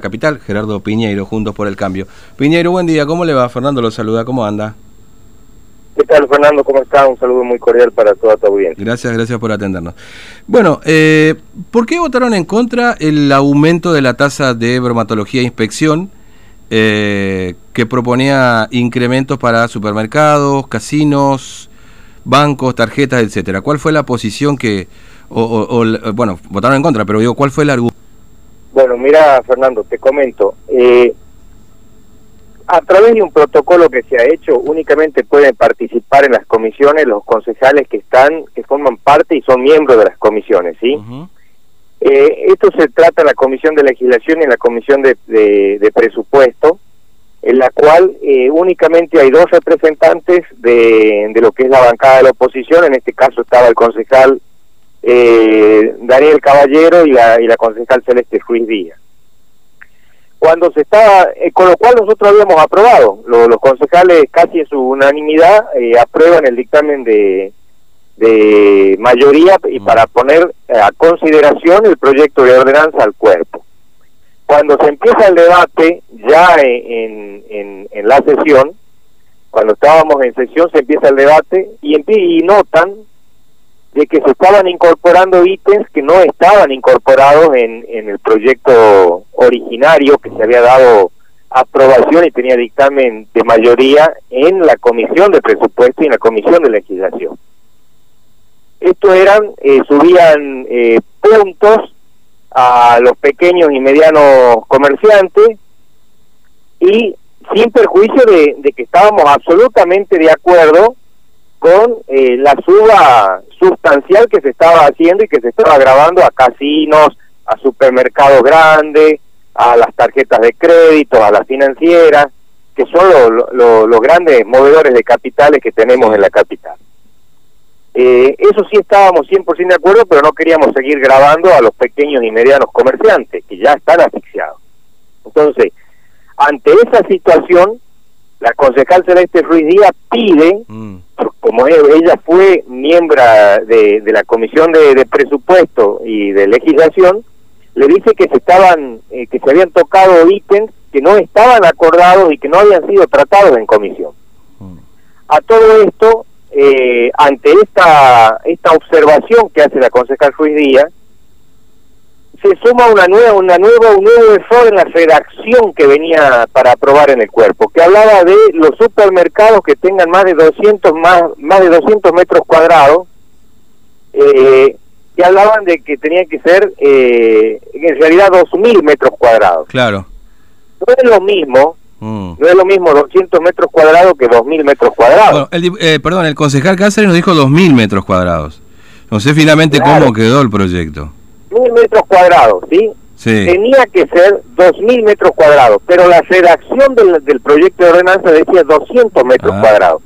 capital, Gerardo Piñeiro, Juntos por el Cambio. Piñeiro, buen día, ¿cómo le va? Fernando lo saluda, ¿cómo anda? ¿Qué tal, Fernando? ¿Cómo está? Un saludo muy cordial para toda tu audiencia. Gracias, gracias por atendernos. Bueno, eh, ¿por qué votaron en contra el aumento de la tasa de bromatología e inspección eh, que proponía incrementos para supermercados, casinos, bancos, tarjetas, etcétera? ¿Cuál fue la posición que, o, o, o, bueno, votaron en contra, pero digo, ¿cuál fue el argumento? Bueno, mira, Fernando, te comento. Eh, a través de un protocolo que se ha hecho, únicamente pueden participar en las comisiones los concejales que están, que forman parte y son miembros de las comisiones, ¿sí? eh, esto se trata en la Comisión de Legislación y en la Comisión de, de, de Presupuesto, en la cual eh, únicamente hay dos representantes de, de lo que es la bancada de la oposición, en este caso estaba el concejal eh, Daniel Caballero y la, y la concejal Celeste Ruiz Díaz. Cuando se estaba, eh, con lo cual nosotros habíamos aprobado, los, los concejales casi en su unanimidad eh, aprueban el dictamen de, de mayoría y para poner a consideración el proyecto de ordenanza al cuerpo. Cuando se empieza el debate, ya en, en, en la sesión, cuando estábamos en sesión se empieza el debate y, y notan de que se estaban incorporando ítems que no estaban incorporados en, en el proyecto originario que se había dado aprobación y tenía dictamen de mayoría en la comisión de presupuesto y en la comisión de legislación. Esto eran, eh, subían eh, puntos a los pequeños y medianos comerciantes y sin perjuicio de que estábamos absolutamente de acuerdo con eh, la suba sustancial que se estaba haciendo y que se estaba grabando a casinos, a supermercados grandes, a las tarjetas de crédito, a las financieras, que son lo, lo, los grandes movedores de capitales que tenemos en la capital. Eh, eso sí estábamos 100% de acuerdo, pero no queríamos seguir grabando a los pequeños y medianos comerciantes, que ya están asfixiados. Entonces, ante esa situación, la concejal Celeste Ruiz Díaz pide, mm. como ella fue miembro de, de la Comisión de, de, Presupuesto y de Legislación, le dice que se estaban, eh, que se habían tocado ítems que no estaban acordados y que no habían sido tratados en comisión. Mm. A todo esto, eh, ante esta, esta observación que hace la concejal Ruiz Díaz, se suma una nueva, una nueva, un nuevo error en la redacción que venía para aprobar en el cuerpo, que hablaba de los supermercados que tengan más de 200 más, más de 200 metros cuadrados, eh, que hablaban de que tenían que ser eh, en realidad 2.000 metros cuadrados. Claro. No es lo mismo, mm. no es lo mismo 200 metros cuadrados que 2.000 metros cuadrados. Bueno, el, eh, perdón, el concejal Cáceres nos dijo 2.000 metros cuadrados. No sé finalmente claro. cómo quedó el proyecto mil metros cuadrados, ¿sí? ¿sí? Tenía que ser dos mil metros cuadrados, pero la redacción del, del proyecto de ordenanza decía 200 metros ah. cuadrados.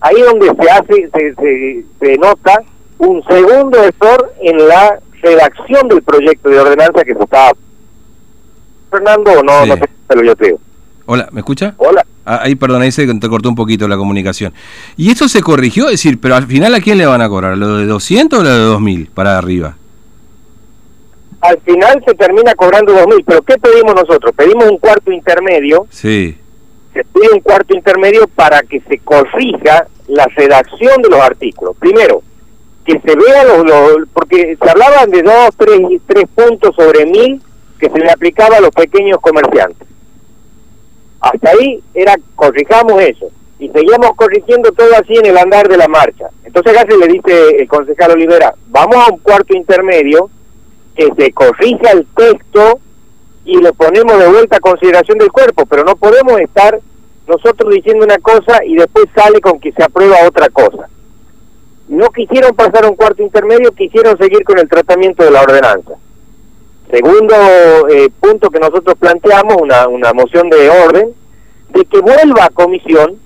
Ahí donde se hace, se, se, se nota un segundo error en la redacción del proyecto de ordenanza que se estaba... Fernando, o no, Sí. no sé, pero yo creo. Hola, ¿me escucha? Hola. Ah, ahí, perdón, ahí se te cortó un poquito la comunicación. ¿Y esto se corrigió? Es decir, pero al final, ¿a quién le van a cobrar? ¿Lo de 200 o lo de 2000 para arriba? Al final se termina cobrando 2.000, pero ¿qué pedimos nosotros? Pedimos un cuarto intermedio, Sí. se pide un cuarto intermedio para que se corrija la redacción de los artículos. Primero, que se vea los, los porque se hablaban de dos, tres, tres puntos sobre mil que se le aplicaba a los pequeños comerciantes. Hasta ahí era, corrijamos eso. Y seguíamos corrigiendo todo así en el andar de la marcha. Entonces acá se le dice el concejal Olivera, vamos a un cuarto intermedio, que se corrija el texto y lo ponemos de vuelta a consideración del cuerpo, pero no podemos estar nosotros diciendo una cosa y después sale con que se aprueba otra cosa. No quisieron pasar a un cuarto intermedio, quisieron seguir con el tratamiento de la ordenanza. Segundo eh, punto que nosotros planteamos, una, una moción de orden, de que vuelva a comisión,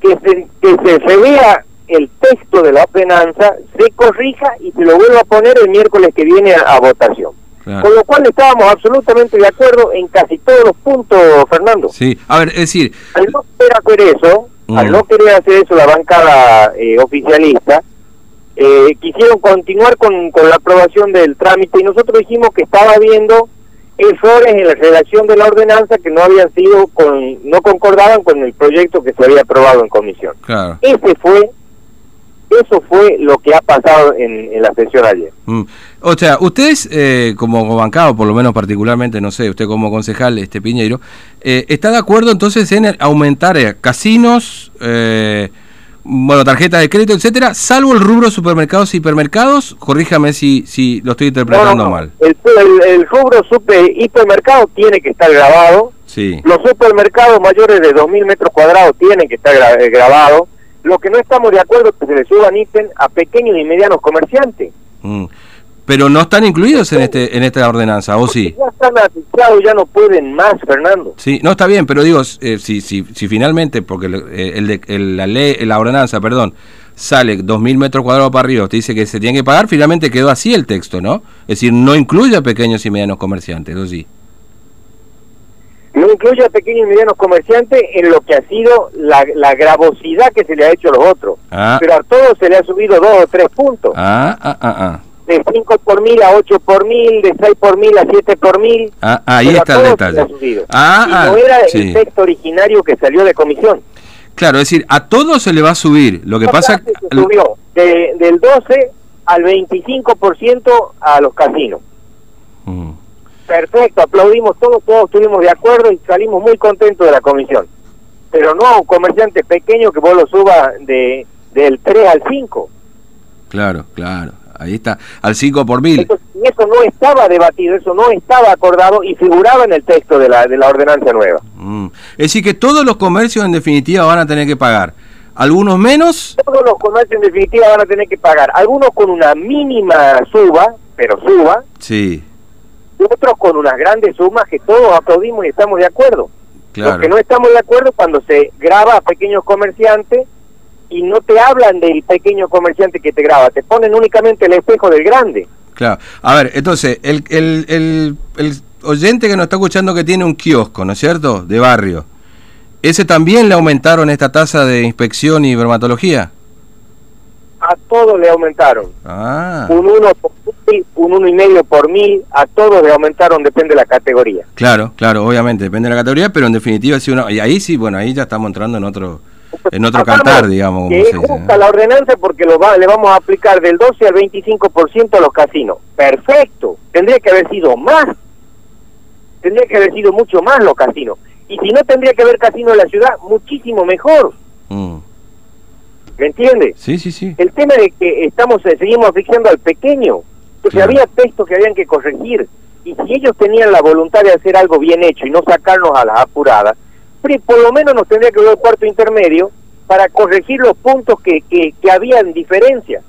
que se, que se revea el texto de la ordenanza, se corrija y se lo vuelva a poner el miércoles que viene a, a votación. Claro. Con lo cual estábamos absolutamente de acuerdo en casi todos los puntos, Fernando. Sí, a ver, es decir... Al no querer hacer eso, Mm. al no querer hacer eso la bancada eh, oficialista, eh, quisieron continuar con, con la aprobación del trámite y nosotros dijimos que estaba viendo errores en la redacción de la ordenanza que no habían sido con, no concordaban con el proyecto que se había aprobado en comisión. Claro. Ese fue, eso fue lo que ha pasado en, en la sesión ayer. Mm. O sea, ustedes eh, como bancado, por lo menos particularmente, no sé, usted como concejal, este Piñeiro, eh, ¿está de acuerdo entonces en aumentar eh, casinos, eh, bueno, tarjetas de crédito, etcétera, salvo el rubro supermercados y hipermercados? Corríjame si, si lo estoy interpretando No, no, mal. El, el, el rubro super, hipermercado tiene que estar grabado. Sí. Los supermercados mayores de 2.000 metros cuadrados tienen que estar gra- eh, grabados. Lo que no estamos de acuerdo es que se le suban ítem a pequeños y medianos comerciantes. Mm. Pero no están incluidos en este en esta ordenanza, ¿o sí? Ya están asfixiados, ya no pueden más, Fernando. Sí, no está bien, pero digo, eh, si, si, si finalmente, porque el, eh, el el- la ley, la ordenanza, perdón, sale 2.000 metros cuadrados para arriba, te dice que se tiene que pagar, finalmente quedó así el texto, ¿no? Es decir, no incluye a pequeños y medianos comerciantes, ¿o sí? Incluye a pequeños y medianos comerciantes en lo que ha sido la, la gravosidad que se le ha hecho a los otros. Ah, Pero a todos se le ha subido dos o tres puntos. ah, ah, ah, ah. De 5 por mil a 8 por mil, de 6 por mil a 7 por mil. Ah, ahí Pero está el detalle. le ha subido. Ah, y ah, no era sí. el texto originario que salió de comisión. Claro, es decir, a todos se le va a subir. Lo que pasa se subió de- del 12 al 25% a los casinos. Mm, Perfecto, aplaudimos todos, todos estuvimos de acuerdo y salimos muy contentos de la comisión. Pero no a un comerciante pequeño que vos lo suba de del 3 al 5. claro, claro. Ahí está, al 5 por mil. Y eso no estaba debatido, eso no estaba acordado y figuraba en el texto de la, de la ordenanza nueva. Mm. Es decir, que todos los comercios en definitiva van a tener que pagar. Algunos menos, Todos los comercios en definitiva van a tener que pagar, algunos con una mínima suba, pero suba, sí, otros con unas grandes sumas que todos aplaudimos y estamos de acuerdo. claro. Los que no estamos de acuerdo cuando se graba a pequeños comerciantes y no te hablan del pequeño comerciante que te graba, te ponen únicamente el espejo del grande. Claro. A ver, entonces, el, el, el, el oyente que nos está escuchando que tiene un kiosco, ¿no es cierto? De barrio. ¿Ese también le aumentaron esta tasa de inspección y dermatología? A todos le aumentaron. Ah, Un uno por mil, un uno y medio por mil, a todos le aumentaron, depende de la categoría. claro, claro, obviamente, depende de la categoría, pero en definitiva, si uno, y ahí sí, bueno, ahí ya estamos entrando en otro, en otro cantar, digamos, Que es justa la ordenanza porque lo va, le vamos a aplicar del 12 al 25% a los casinos. Perfecto. Tendría que haber sido más. Tendría que haber sido mucho más los casinos. Y si no tendría que haber casinos en la ciudad, muchísimo mejor. Mm. ¿Me entiendes? Sí, sí, sí. El tema de que estamos eh, seguimos asfixiando al pequeño, Claro. había textos que habían que corregir. Y si ellos tenían la voluntad de hacer algo bien hecho y no sacarnos a las apuradas, por lo menos nos tendría que dar el cuarto intermedio para corregir los puntos que, que, que habían diferencias.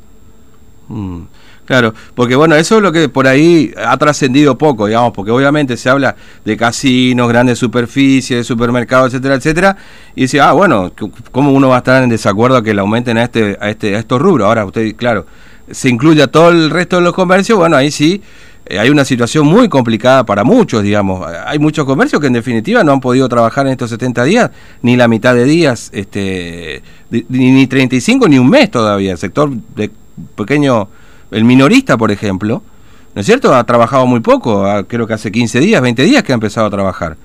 Mm, Claro, porque bueno, eso es lo que por ahí ha trascendido poco, digamos, porque obviamente se habla de casinos, grandes superficies, supermercados, etcétera, etcétera, y dice, ah, bueno, ¿cómo uno va a estar en desacuerdo a que le aumenten a este, a este, a estos rubros? Ahora usted, claro, se incluye a todo el resto de los comercios, bueno, ahí sí eh, hay una situación muy complicada para muchos, digamos. Hay muchos comercios que en definitiva no han podido trabajar en estos 70 días, ni la mitad de días, este, ni 35 ni un mes todavía. El sector de pequeño, el minorista, por ejemplo, ¿no es cierto? Ha trabajado muy poco, ah, creo que hace 15 días, 20 días que ha empezado a trabajar,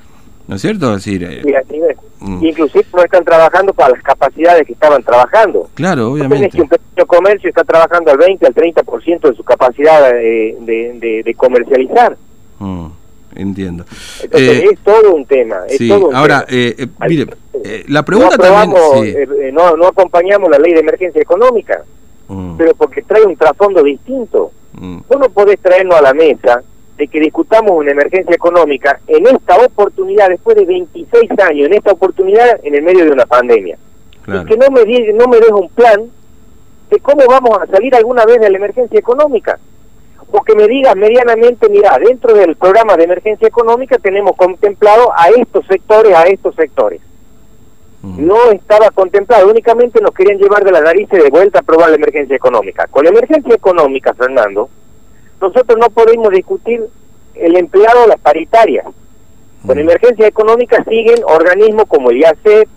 ¿no es cierto? Es decir, eh. Mm. Inclusive no están trabajando para las capacidades que estaban trabajando. claro, obviamente. que un pequeño comercio está trabajando al 20, al 30% de su capacidad de, de, de comercializar. Mm, entiendo. Entonces Eh, es todo un tema. Es sí, todo un ahora, tema. eh, eh, mire, la no pregunta también... sí. eh, eh, no, no acompañamos la ley de emergencia económica, Mm, pero porque trae un trasfondo distinto. Vos no podés traernos a la mesa de que discutamos una emergencia económica en esta oportunidad, después de 26 años, en esta oportunidad, en el medio de una pandemia. claro. Y que no me, di- no me deja un plan de cómo vamos a salir alguna vez de la emergencia económica. O que me digas medianamente, mira, dentro del programa de emergencia económica tenemos contemplado a estos sectores, a estos sectores. Mm, No estaba contemplado, únicamente nos querían llevar de la nariz y de vuelta a aprobar la emergencia económica. Con la emergencia económica, Fernando, nosotros no podemos discutir el empleado o las paritarias. Con mm, emergencia económica siguen organismos como el IACEP,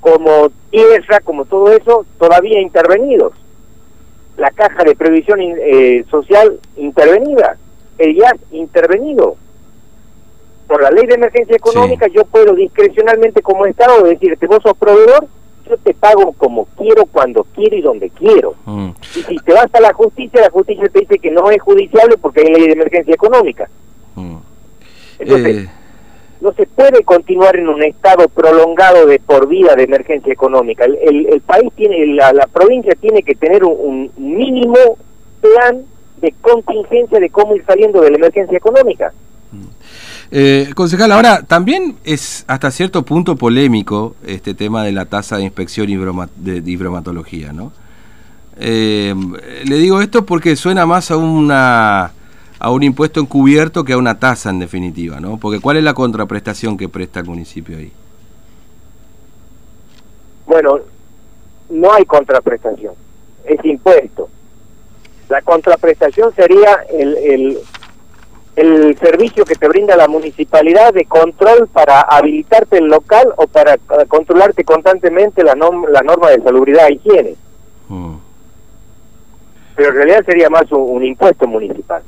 como Tierra, como todo eso, todavía intervenidos. La Caja de Previsión eh, Social intervenida, el IAS intervenido. por la ley de emergencia económica yo puedo discrecionalmente como Estado decirte, vos sos proveedor, yo te pago como quiero, cuando quiero y donde quiero. Mm. Y si te vas a la justicia, la justicia te dice que no es judiciable porque hay ley de emergencia económica. Mm. Entonces, eh. no se puede continuar en un estado prolongado de por vida de emergencia económica. El, el, país tiene, la, la, provincia tiene que tener un, un mínimo plan de contingencia de cómo ir saliendo de la emergencia económica. Eh, concejal, ahora también es hasta cierto punto polémico este tema de la tasa de inspección de bromatología, ¿no? Eh, le digo esto porque suena más a una a un impuesto encubierto que a una tasa en definitiva, ¿no? Porque ¿cuál es la contraprestación que presta el municipio ahí? Bueno, no hay contraprestación, es impuesto. La contraprestación sería el el servicio que te brinda la municipalidad de control para habilitarte el local o para controlarte constantemente la, la norma de salubridad e higiene. Mm. Pero en realidad sería más un impuesto municipal.